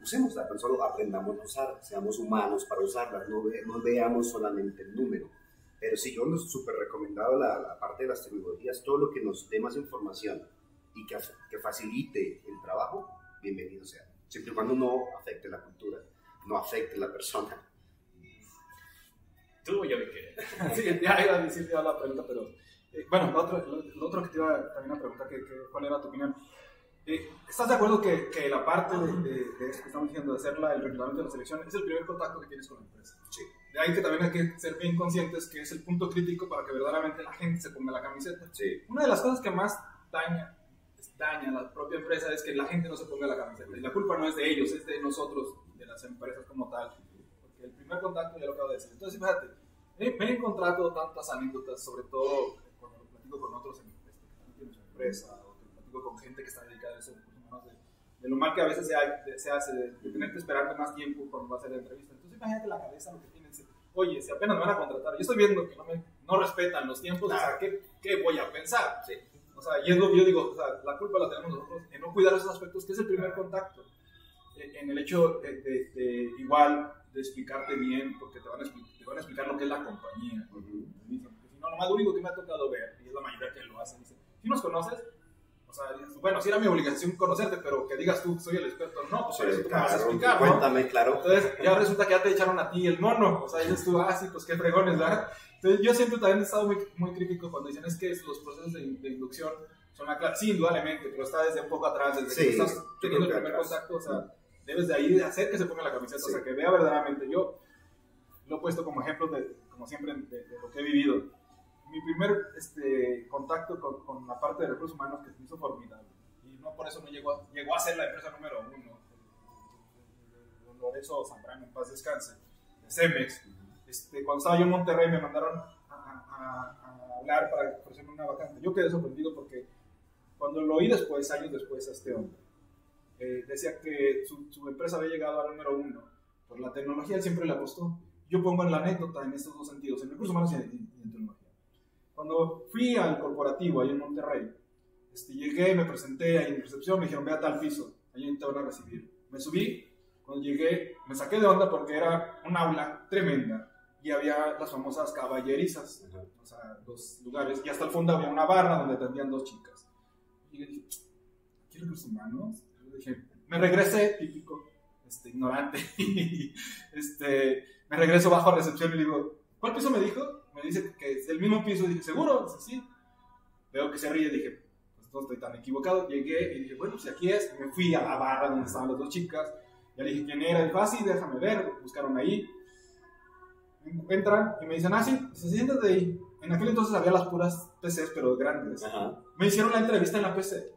usémosla, pero solo aprendamos a usar, seamos humanos para usarlas, no, no veamos solamente el número. Pero si yo nos súper recomendado la, la, parte de las tecnologías, todo lo que nos dé más información y que, que facilite el trabajo, bienvenido sea. Siempre y cuando no afecte la cultura, no afecte la persona. Tú ya me quedé. [LAUGHS] sí, ya iba a decir ya la pregunta, pero eh, bueno, lo otro, lo, otro, que te iba también a preguntar, que, que, ¿cuál era tu opinión? Eh, ¿Estás de acuerdo que, que la parte de, de, de, que estamos diciendo, de hacer la, el reglamento de la selección, es el primer contacto que tienes con la empresa? Sí. De ahí que también hay que ser bien conscientes que es el punto crítico para que verdaderamente la gente se ponga la camiseta. Sí. Una de las cosas que más daña, daña a la propia empresa es que la gente no se ponga la camiseta. Y la culpa no es de ellos, es de nosotros, de las empresas como tal. Porque el primer contacto ya lo acabo de decir. Entonces, fíjate, me he encontrado tantas anécdotas, sobre todo cuando lo platico con otros en, que también tienen su empresa con gente que está dedicada a eso, de, de, lo mal que a veces se, hay, se hace, de, de, tener que esperarte más tiempo cuando va a hacer la entrevista. Entonces, imagínate la cabeza lo que tienen. Oye, si apenas me van a contratar, yo estoy viendo que no, me, no respetan los tiempos, claro. o sea, ¿qué, ¿qué, voy a pensar? Sí. O sea, y es lo que yo digo, o sea, la culpa la tenemos nosotros en no cuidar esos aspectos, que es el primer contacto. En el hecho de, de, de igual de explicarte bien, porque te van a, te van a explicar lo que es la compañía. Uh -huh. Si no, lo más único que me ha tocado ver, y es la mayoría que lo hacen, dice, si nos conoces, o sea, bueno, sí era mi obligación conocerte, pero que digas tú, soy el experto, no, pues eso tú claro, me vas a explicar, ¿no? Cuéntame, claro. Entonces, ya resulta que ya te echaron a ti el mono, o sea, dices tú, ah, sí, pues qué fregones, ¿verdad? Entonces, yo siempre también he estado muy, muy crítico cuando dicen es que los procesos de, de inducción son la clave, sí, indudablemente, pero está desde un poco atrás, desde sí, que estás teniendo el primer atrás. contacto, o sea, debes de ahí hacer que se ponga la camiseta, sí. o sea, que vea verdaderamente. Yo lo he puesto como ejemplo, de, como siempre, de, de lo que he vivido. Mi primer este, contacto con, con la parte de recursos humanos que se hizo formidable no por eso no llegó a, llegó a ser la empresa número uno. Don Lorenzo Zambrano, en paz descanse, de Cemex. Este, cuando estaba yo en Monterrey me mandaron a, a, a hablar para ofrecerme una vacante. Yo quedé sorprendido porque cuando lo oí después, años después, a este hombre, eh, decía que su, su, empresa había llegado al número uno por la tecnología, él siempre le apostó. Yo pongo en la anécdota en estos dos sentidos, en recursos humanos y en. Cuando fui al corporativo ahí en Monterrey, este, llegué, me presenté ahí en recepción, me dijeron, ve a tal piso, ahí te van a recibir. Me subí, cuando llegué, me saqué de onda porque era un aula tremenda y había las famosas caballerizas, uh -huh. o sea, los lugares, y hasta el fondo había una barra donde atendían dos chicas. Y yo dije, ¿qué recursos humanos? Dije, me regresé, típico, este, ignorante, [LAUGHS] este, me regreso bajo a recepción y le digo, ¿cuál piso me dijo? Me dice que es el mismo piso, dije, ¿seguro? Dice, sí. Veo que se ríe, dije, no estoy tan equivocado. Llegué y dije, bueno, pues aquí es. Me fui a la barra donde estaban las dos chicas. Ya le dije quién era. Dijo, ah, sí, déjame ver. Buscaron ahí. Entran y me dicen, ah, sí, se sientan de ahí. En aquel entonces había las puras PCs, pero grandes. Ajá. Me hicieron la entrevista en la PC.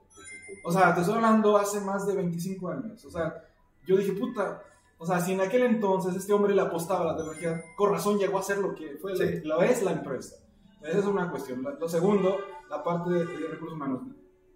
O sea, te estoy hablando hace más de 25 años. O sea, yo dije, puta. O sea, si en aquel entonces este hombre le apostaba a la tecnología, con razón llegó a ser lo que fue, sí. lo es la empresa. Esa es una cuestión. Lo segundo, la parte de, de recursos humanos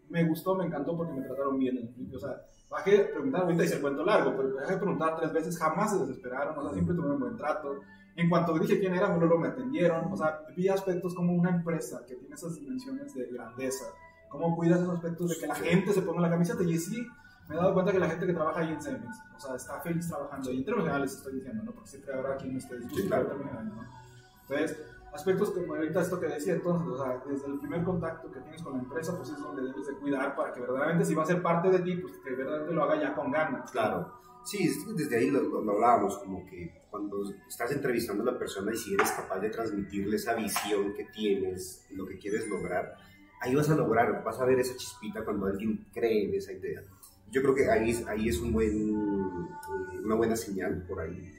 me gustó, me encantó porque me trataron bien en el principio. O sea, bajé de preguntar, ahorita hice el cuento largo, pero bajé de preguntar tres veces, jamás se desesperaron, o sea, siempre tuvieron un buen trato. En cuanto dije quién era, luego me atendieron. O sea, vi aspectos como una empresa que tiene esas dimensiones de grandeza. Cómo cuidas esos aspectos de que la gente se ponga la camiseta. Y sí, me he dado cuenta que la gente que trabaja ahí en Cemex, o sea, está feliz trabajando, y en términos generales estoy diciendo, ¿no? Porque siempre habrá quien no esté disgusto, Sí, claro. ¿no? Entonces, aspectos como ahorita esto que decía entonces, o sea, desde el primer contacto que tienes con la empresa, pues es donde debes de cuidar para que verdaderamente si va a ser parte de ti, pues que verdaderamente lo haga ya con ganas. Claro. Sí, desde ahí lo, lo- lo hablábamos, como que cuando estás entrevistando a la persona y si eres capaz de transmitirle esa visión que tienes, lo que quieres lograr, ahí vas a lograr, vas a ver esa chispita cuando alguien cree en esa idea. Yo creo que ahí, ahí es un buen, una buena señal por ahí.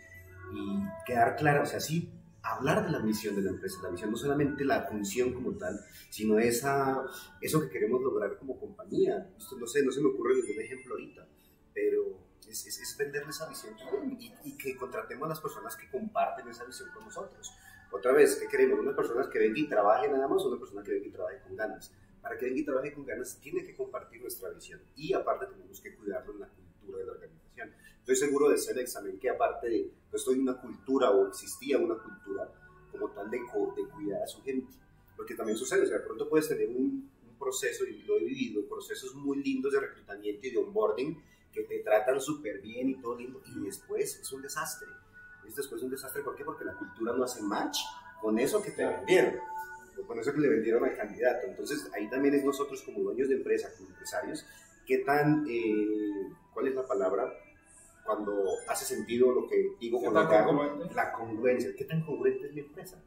Y quedar claro, o sea, sí, hablar de la misión de la empresa, la misión, no solamente la función como tal, sino esa, eso que queremos lograr como compañía. Esto, no sé, no se me ocurre ningún ejemplo ahorita, pero es, es, es venderle esa visión y, y que contratemos a las personas que comparten esa visión con nosotros. Otra vez, ¿qué queremos? Unas personas que vengan y trabajen nada más o una persona que venga y trabaje con ganas. Para que venga y trabaje con ganas, tiene que compartir nuestra visión y aparte tenemos que cuidarlo en la cultura de la organización. Estoy seguro de Cenex también que aparte de, estoy en una cultura o existía una cultura como tal de, de cuidar a su gente. Porque también sucede, o sea, de pronto puedes tener un, un proceso, y lo he vivido, procesos muy lindos de reclutamiento y de onboarding que te tratan súper bien y todo lindo, y después es un desastre. Es después un desastre, ¿por qué? Porque la cultura no hace match con eso que te vendieron, o con eso que le vendieron al candidato. Entonces, ahí también es nosotros como dueños de empresa, como empresarios, qué tan, eh, ¿cuál es la palabra? Cuando hace sentido lo que digo ¿Qué con congruente? la congruencia, qué tan congruente es mi empresa.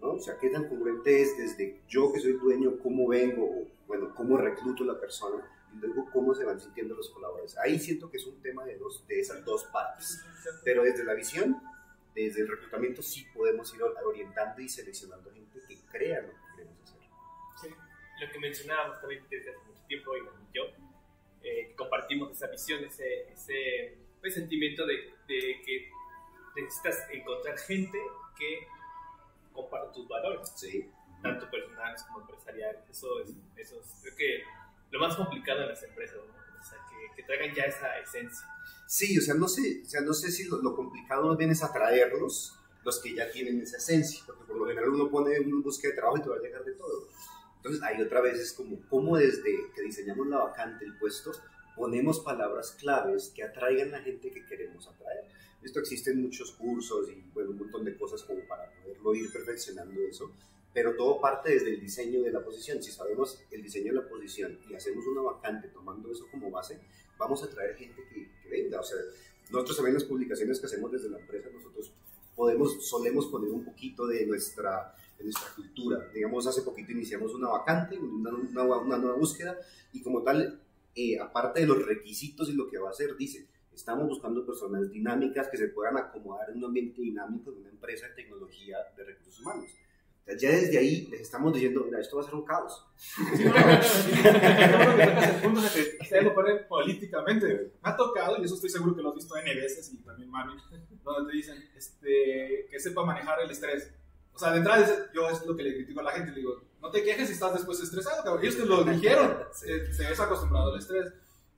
¿no? O sea, qué tan congruente es desde yo que soy dueño, cómo vengo, o, bueno, cómo recluto la persona, y luego cómo se van sintiendo los colaboradores. Ahí siento que es un tema de, dos, de esas dos partes. Pero desde la visión, desde el reclutamiento, sí podemos ir orientando y seleccionando gente que crea lo que queremos hacer. lo que mencionábamos también desde hace mucho tiempo, Iván y yo, eh, que compartimos esa visión, ese, ese, ese sentimiento de, de que necesitas encontrar gente que comparta tus valores, Sí. tanto personales como empresariales. Eso es, eso es creo que lo más complicado en las empresas, ¿no? o sea, que, que traigan ya esa esencia. Sí, o sea, no sé, o sea, no sé si lo, lo complicado más bien es atraerlos, los que ya tienen esa esencia, porque por lo general uno pone una búsqueda de trabajo y te va a llegar de todo. Entonces, ahí otra vez es como, cómo desde que diseñamos la vacante, el puesto, ponemos palabras claves que atraigan a la gente que queremos atraer. Esto existe en muchos cursos y, bueno, un montón de cosas como para poderlo ir perfeccionando eso, pero todo parte desde el diseño de la posición. Si sabemos el diseño de la posición y hacemos una vacante tomando eso como base, vamos a traer gente que, que venga. O sea, nosotros también las publicaciones que hacemos desde la empresa, nosotros podemos, solemos poner un poquito de nuestra, de nuestra cultura. Digamos, hace poquito iniciamos una vacante, una, una, una nueva búsqueda, y como tal, eh, aparte de los requisitos y lo que va a hacer, dice, estamos buscando personas dinámicas que se puedan acomodar en un ambiente dinámico de una empresa de tecnología de recursos humanos. Ya desde ahí les estamos diciendo, mira, esto va a ser un caos. Sí, no, ustedes lo ponen políticamente. Me ha tocado, y eso estoy seguro que lo has visto N veces, y también Mami, [LAUGHS] donde te dicen este, que sepa manejar el estrés. O sea, de entrada yo es lo que le critico a la gente, le digo, no te quejes si estás después estresado, cabrón. Ellos te lo dijeron, [LAUGHS] se, se es acostumbrado al estrés,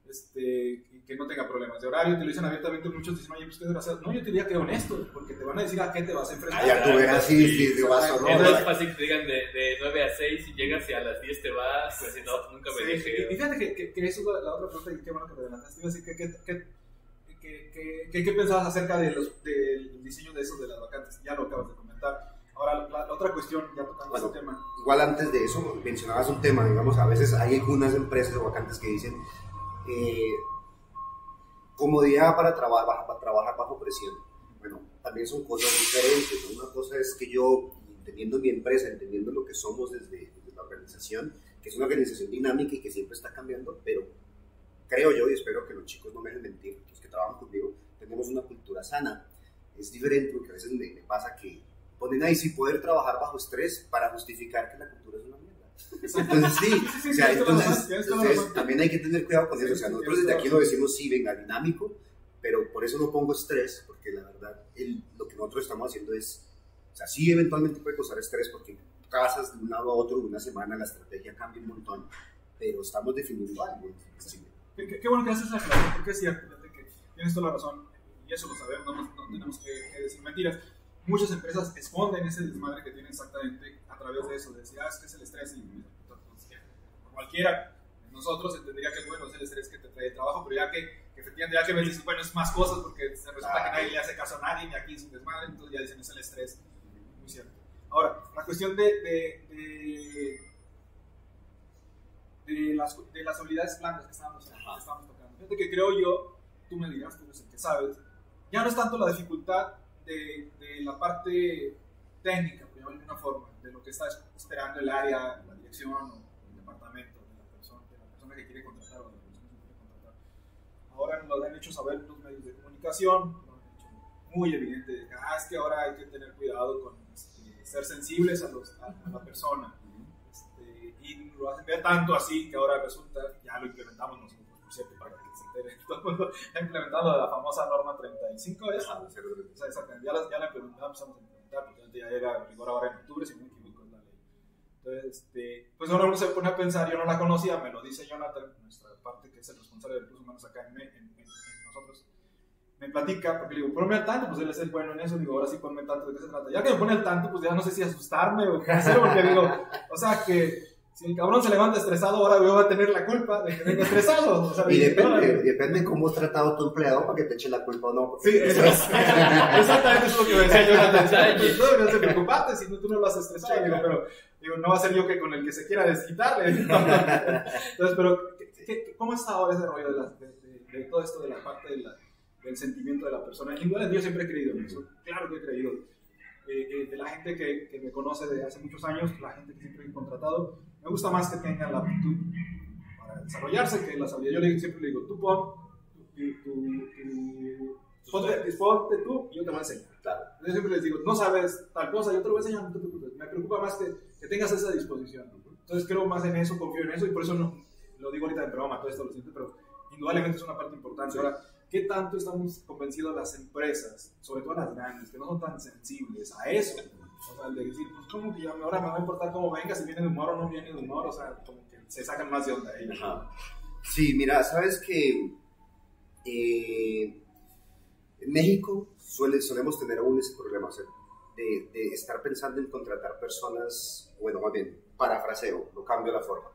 este, que no tenga problemas de horario, te lo dicen abiertamente, muchos dicen, oye, pues qué desgraciado. No, yo te diría que honesto, porque te van a decir a qué te vas a enfrentar. Ah, ya tú verás si, si, si vas o no. Es más fácil que te digan de, de 9 a 6 y llegas y a las 10 te vas, pues si no, nunca me Sí, dejé. y- fíjate que, que, que eso es la, la otra pregunta y qué bueno que te adelantaste. Iba a decir, ¿qué, qué, qué, qué, qué- qué- qué pensabas acerca de los, del diseño de esos de las vacantes? Ya lo acabas de comentar. Ahora, la, la otra cuestión, ya tocando Bueno. ese tema. Igual antes de eso, mencionabas un tema, digamos, a veces hay algunas empresas o vacantes que dicen eh, comodidad para, traba- para trabajar bajo presión. Bueno, también son cosas diferentes. Una cosa es que yo, entendiendo mi empresa, entendiendo lo que somos desde, la organización, que es una organización dinámica y que siempre está cambiando, pero creo yo, y espero que los chicos no me dejen mentir, los que trabajan conmigo, tenemos una cultura sana. Es diferente porque a veces me, pasa que ponen ahí sí poder trabajar bajo estrés para justificar que la cultura es una mierda. Entonces sí, o sea, la entonces, la entonces también hay que tener cuidado con eso. O sea, nosotros desde aquí la lo decimos, sí, venga, dinámico, pero por eso no pongo estrés, porque la verdad, el- lo que nosotros estamos haciendo es, o sea, sí eventualmente puede causar estrés porque casas de un lado a otro de una semana, la estrategia cambia un montón, pero estamos definiendo algo. Sí. Qué, qué- bueno que haces esa aclaración, porque es cierto, que tienes toda la razón, y eso lo sabemos, no, no tenemos que, que decir mentiras. Muchas empresas esconden ese desmadre que tienen exactamente a través de eso, de decir, ah, es que es el estrés y pues, ya, cualquiera, nosotros entendería que bueno es el estrés que te trae el trabajo, pero ya que, que efectivamente ya que ves, dices, bueno, es más cosas porque se resulta que nadie le hace caso a nadie, y aquí es un desmadre, entonces ya dicen es el estrés. Muy cierto. Ahora, la cuestión de, de, de, de las, de las habilidades blandas que estábamos, que estábamos tocando. Fíjate que creo yo, tú me dirás, tú eres el que sabes, ya no es tanto la dificultad de, de la parte técnica, de una forma, de lo que está esperando el área, la dirección o el departamento de la persona, de la persona que quiere contratar o de la persona que quiere contratar. Ahora nos lo han hecho saber los medios de comunicación, lo han hecho muy evidente, de que, ah, es que ahora hay que tener cuidado con este, ser sensibles a, los, a, a la persona. Este, y lo hacen ver tanto así que ahora resulta, ya lo implementamos nosotros, por cierto, para que se entere [LAUGHS] todo el mundo, ha implementado la famosa norma 35, ¿es? Ajá, sí, O sea, exactamente, ya la, ya la implementamos, implementar, porque ya era en vigor ahora en octubre, si no me equivoco, es la ley. Entonces, este, pues ahora uno se pone a pensar, yo no la conocía, me lo dice Jonathan, nuestra parte que es el responsable de recursos humanos acá en, en, en nosotros, me platica, porque le digo, ponme al tanto, pues él es el bueno en eso, digo, ahora sí ponme al tanto de qué se trata. Ya que me pone al tanto, pues ya no sé si asustarme o qué hacer, porque digo, o sea que si el cabrón se levanta estresado, ahora yo voy a tener la culpa de que venga estresado. O sea, Y de- depende, depende cómo has tratado a tu empleado para que te eche la culpa o no. Sí, eso es. Exactamente eso es lo que me decía. Detalle. No deberías de preocuparte si no, tú no lo has estresado. Digo, pero digo, no va a ser yo que con el que se quiera desquitarle. Entonces, pero, ¿qué- qué- ¿cómo está ahora ese rollo de, la- de- de- de todo esto de la parte de la- del sentimiento de la persona? Igual yo siempre he creído en eso. Claro que he creído. Eh, eh, de la gente que, que me conoce de hace muchos años, la gente que siempre he contratado, me gusta más que tengan la aptitud para desarrollarse que las habilidades. Yo siempre le digo, tú pon ponte tú y yo te voy a enseñar. Claro. Yo siempre les digo, no sabes tal cosa, yo te lo voy a enseñar, no te preocupes. Me preocupa más que, que tengas esa disposición. Entonces creo más en eso, confío en eso y por eso no, lo digo ahorita de broma, todo esto lo siento, pero indudablemente es una parte importante. Ahora, ¿qué tanto estamos convencidos las empresas, sobre todo las grandes, que no son tan sensibles a eso? O sea, de decir, pues como que ya ahora me va a importar cómo venga, si viene de humor o no viene de humor, o sea, como que se sacan más de onda ellos. Sí, mira, sabes que eh, en México suele, solemos tener aún ese problema o sea, de, de estar pensando en contratar personas, bueno, más bien, parafraseo, no cambio la forma.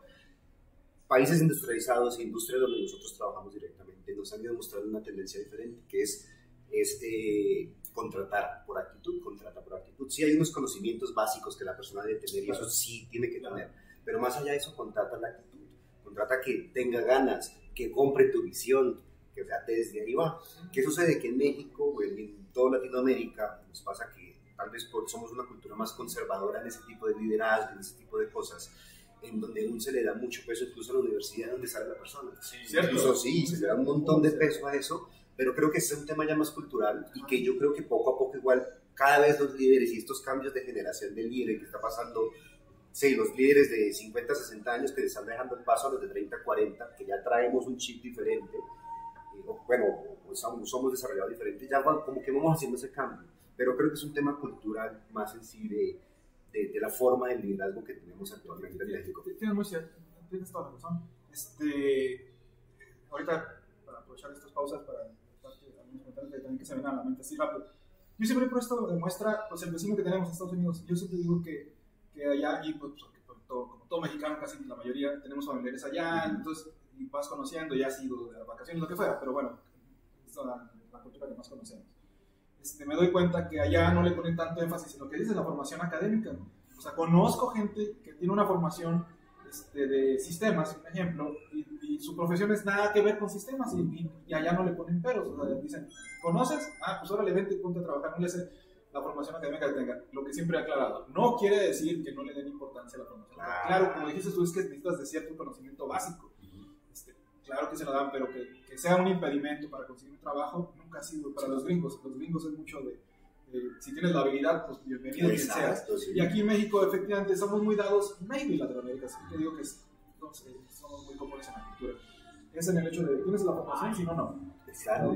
Países industrializados e industrias donde nosotros trabajamos directamente nos han ido mostrando una tendencia diferente, que es este, contratar por actitud, contrata por actitud. Sí hay unos conocimientos básicos que la persona debe tener y eso sí tiene que tener, pero más allá de eso contrata la actitud, contrata que tenga ganas, que compre tu visión, que o sea, desde ahí va. ¿Qué sucede? Que en México o en, toda Latinoamérica nos pasa que tal vez por, somos una cultura más conservadora en ese tipo de liderazgo, en ese tipo de cosas, en donde aún se le da mucho peso incluso a la universidad donde sale la persona. ¿Cierto? Incluso sí, se le da un montón de peso a eso, pero creo que es un tema ya más cultural y que yo creo que poco a poco igual cada vez los líderes y estos cambios de generación de líderes que está pasando, sí, los líderes de 50, 60 años que le están dejando el paso a los de 30, 40, que ya traemos un chip diferente, o, bueno, somos, somos desarrollados diferentes, ya como que vamos haciendo ese cambio, pero creo que es un tema cultural más en sí de, de, de la forma de liderazgo que tenemos actualmente en México. Tienes muy cierto, tienes toda la razón. Este, ahorita, para aprovechar estas pausas, para comentarios que también que se ven a la mente así rápido. Yo siempre he puesto de muestra pues, el vecino que tenemos en Estados Unidos. Yo siempre digo que, que allá, y pues, pues, todo, como todo mexicano, casi la mayoría, tenemos familiares allá, entonces y vas conociendo, ya has ido de las vacaciones, lo que fuera, pero bueno, es la, la cultura que más conocemos. Este, me doy cuenta que allá no le ponen tanto énfasis en lo que dice la formación académica. O sea, conozco gente que tiene una formación este, de sistemas, un ejemplo, y su profesión es nada que ver con sistemas, y, y- y allá no le ponen peros. O sea, dicen, ¿conoces? Ah, pues ahora le vente y ponte a trabajar, no le sé la formación académica que tenga. Lo que siempre he aclarado, no quiere decir que no le den importancia a la formación. Claro. Claro, como dijiste tú, es que necesitas de cierto conocimiento básico. Este, claro que se lo dan, pero que, que sea un impedimento para conseguir un trabajo nunca ha sido para los gringos. Los gringos es mucho de, de si tienes la habilidad, pues bienvenido quien seas. Exacto, sí. Y aquí en México, efectivamente, somos muy dados, y Latinoamérica, sí te digo que es- eh, somos muy comunes en la cultura. Es en el hecho de, ¿tienes la formación? Si no, no. Claro.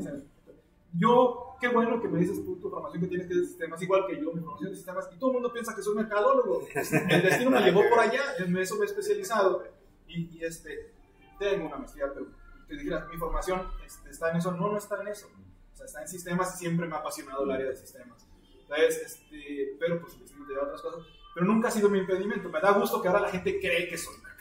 Yo, qué bueno que me dices tú tu formación que tienes que es de sistemas, igual que yo, mi formación de sistemas, y todo el mundo piensa que soy mercadólogo. El destino me llevó por allá, en eso me he especializado. Y, y, este, tengo una maestría, pero te dijera, mi formación este, está en eso, no, no está en eso. O sea, está en sistemas y siempre me ha apasionado el área de sistemas. Entonces, este, pero pues el destino te lleva otras cosas. pero nunca ha sido mi impedimento. Me da gusto que ahora la gente cree que soy mercadólogo.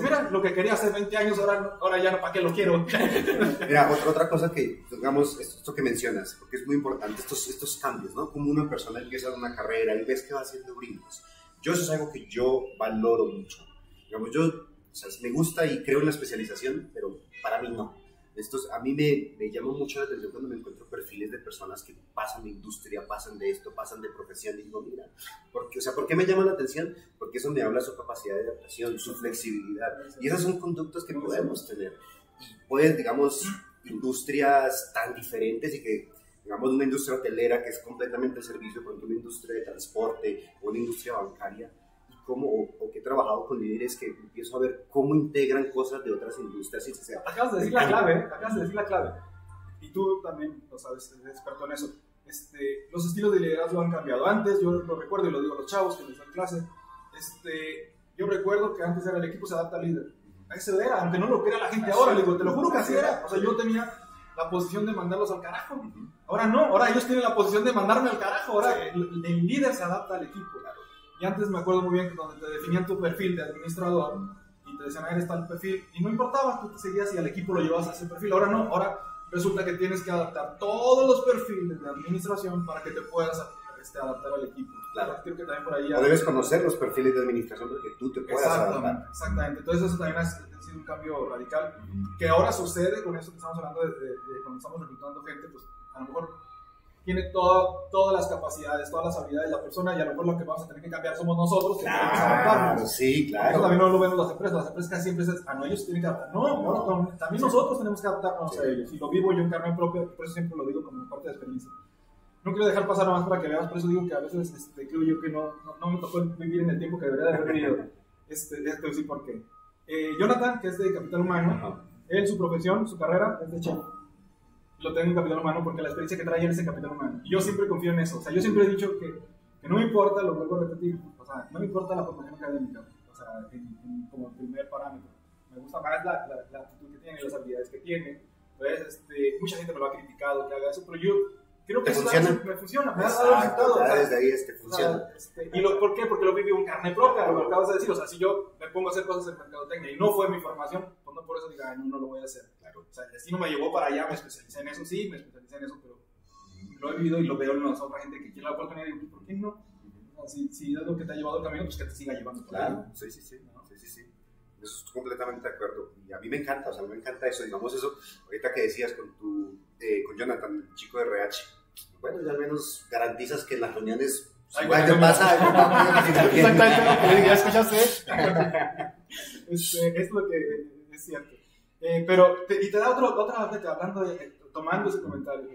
Mira, lo que quería hace 20 años, ahora, ahora ya ¿para qué lo quiero? [LAUGHS] Mira, otra, otra cosa que, digamos, esto que mencionas, porque es muy importante, estos, estos cambios, ¿no? Como una persona empieza una carrera y ves que va haciendo brincos. Yo eso es algo que yo valoro mucho. Digamos, yo, o sea, me gusta y creo en la especialización, pero para mí no estos, a mí me, me llama mucho la atención cuando me encuentro perfiles de personas que pasan de industria, pasan de esto, pasan de profesión, y digo, mira, porque, o sea, ¿por qué me llama la atención? Porque eso me habla de su capacidad de adaptación, su flexibilidad, y esas son conductas que podemos tener. Y pueden, digamos, industrias tan diferentes y que, digamos, una industria hotelera que es completamente el servicio, con una industria de transporte o una industria bancaria, cómo, o, que he trabajado con líderes que empiezo a ver cómo integran cosas de otras industrias. Y se acabas de decir la clave, ¿eh? acabas de decir la clave. Y tú también lo sabes, eres experto en eso. Este, los estilos de liderazgo han cambiado. Antes, yo lo recuerdo y lo digo a los chavos que les dan clase, este, yo recuerdo que antes era el equipo se adapta al líder. Eso era, aunque no lo crea la gente ahora, le digo, te lo juro que así era. O sea, yo tenía la posición de mandarlos al carajo. Ahora no, ahora ellos tienen la posición de mandarme al carajo. Ahora el, el líder se adapta al equipo. Y antes me acuerdo muy bien que donde te definían tu perfil de administrador y te decían, eres tal perfil, y no importaba, tú te seguías y al equipo lo llevabas a ese perfil. Ahora no, ahora resulta que tienes que adaptar todos los perfiles de administración para que te puedas este, adaptar al equipo. Claro. Creo que también por ahí... O debes conocer los perfiles de administración para que tú te puedas adaptar. Exactamente. Entonces eso también ha, sido un cambio radical que ahora sucede con eso que estamos hablando de, de, de cuando estamos reclutando gente, pues a lo mejor tiene todas las capacidades, todas las habilidades de la persona y a lo mejor lo que vamos a tener que cambiar somos nosotros que claro, Sí, claro. Eso también no lo ven las empresas. Las empresas casi siempre dicen, ah, no, ellos tienen que adaptar. No, también nosotros tenemos que adaptarnos a ellos. Y lo vivo yo en carne propia, por eso siempre lo digo como parte de experiencia. No quiero dejar pasar nada más para que veas, por eso digo que a veces este, creo yo que no, no, me tocó vivir en el tiempo que debería de haber vivido. [LAUGHS] Este, déjate decir por qué. Eh, Jonathan, que es de Capital Humano, él, su profesión, su carrera es de chef lo tengo en capital humano porque la experiencia que trae él es en capital humano. Y yo siempre confío en eso. O sea, yo siempre he dicho que, que no me importa, lo vuelvo a repetir, o sea, no me importa la formación académica, o sea, como primer parámetro. Me gusta más la, la, actitud que tiene, las habilidades que tiene. Entonces, este, mucha gente me lo ha criticado que haga eso, pero yo creo que eso funciona? me funciona, me ha dado desde ahí funciona. O sea, este, ¿Y lo, por qué? Porque lo viví en carne propia, lo acabas de decir. O sea, si yo me pongo a hacer cosas en mercadotecnia y no fue mi formación, pues no por eso diga, no, no lo voy a hacer. O sea, el destino me llevó para allá, me especialicé en eso, sí, me especialicé en eso, pero lo he vivido y lo veo en la otra gente que quiere la oportunidad y digo, ¿por qué no? Si, si, es lo que te ha llevado el camino, pues que te siga llevando. Claro, sí, sí, sí. sí, sí, sí. Eso estoy completamente de acuerdo. Y a mí me encanta, o sea, me encanta eso. Digamos eso, ahorita que decías con tu, eh, con Jonathan, el chico de RH. Bueno, ya al menos garantizas que en las reuniones Ay, bueno, ¿qué pasa? [LAUGHS] Exactamente, ya escuchaste. [LAUGHS] este, es lo que es cierto. Eh, pero, y te da otro, otra, hablando, de, tomando ese comentario,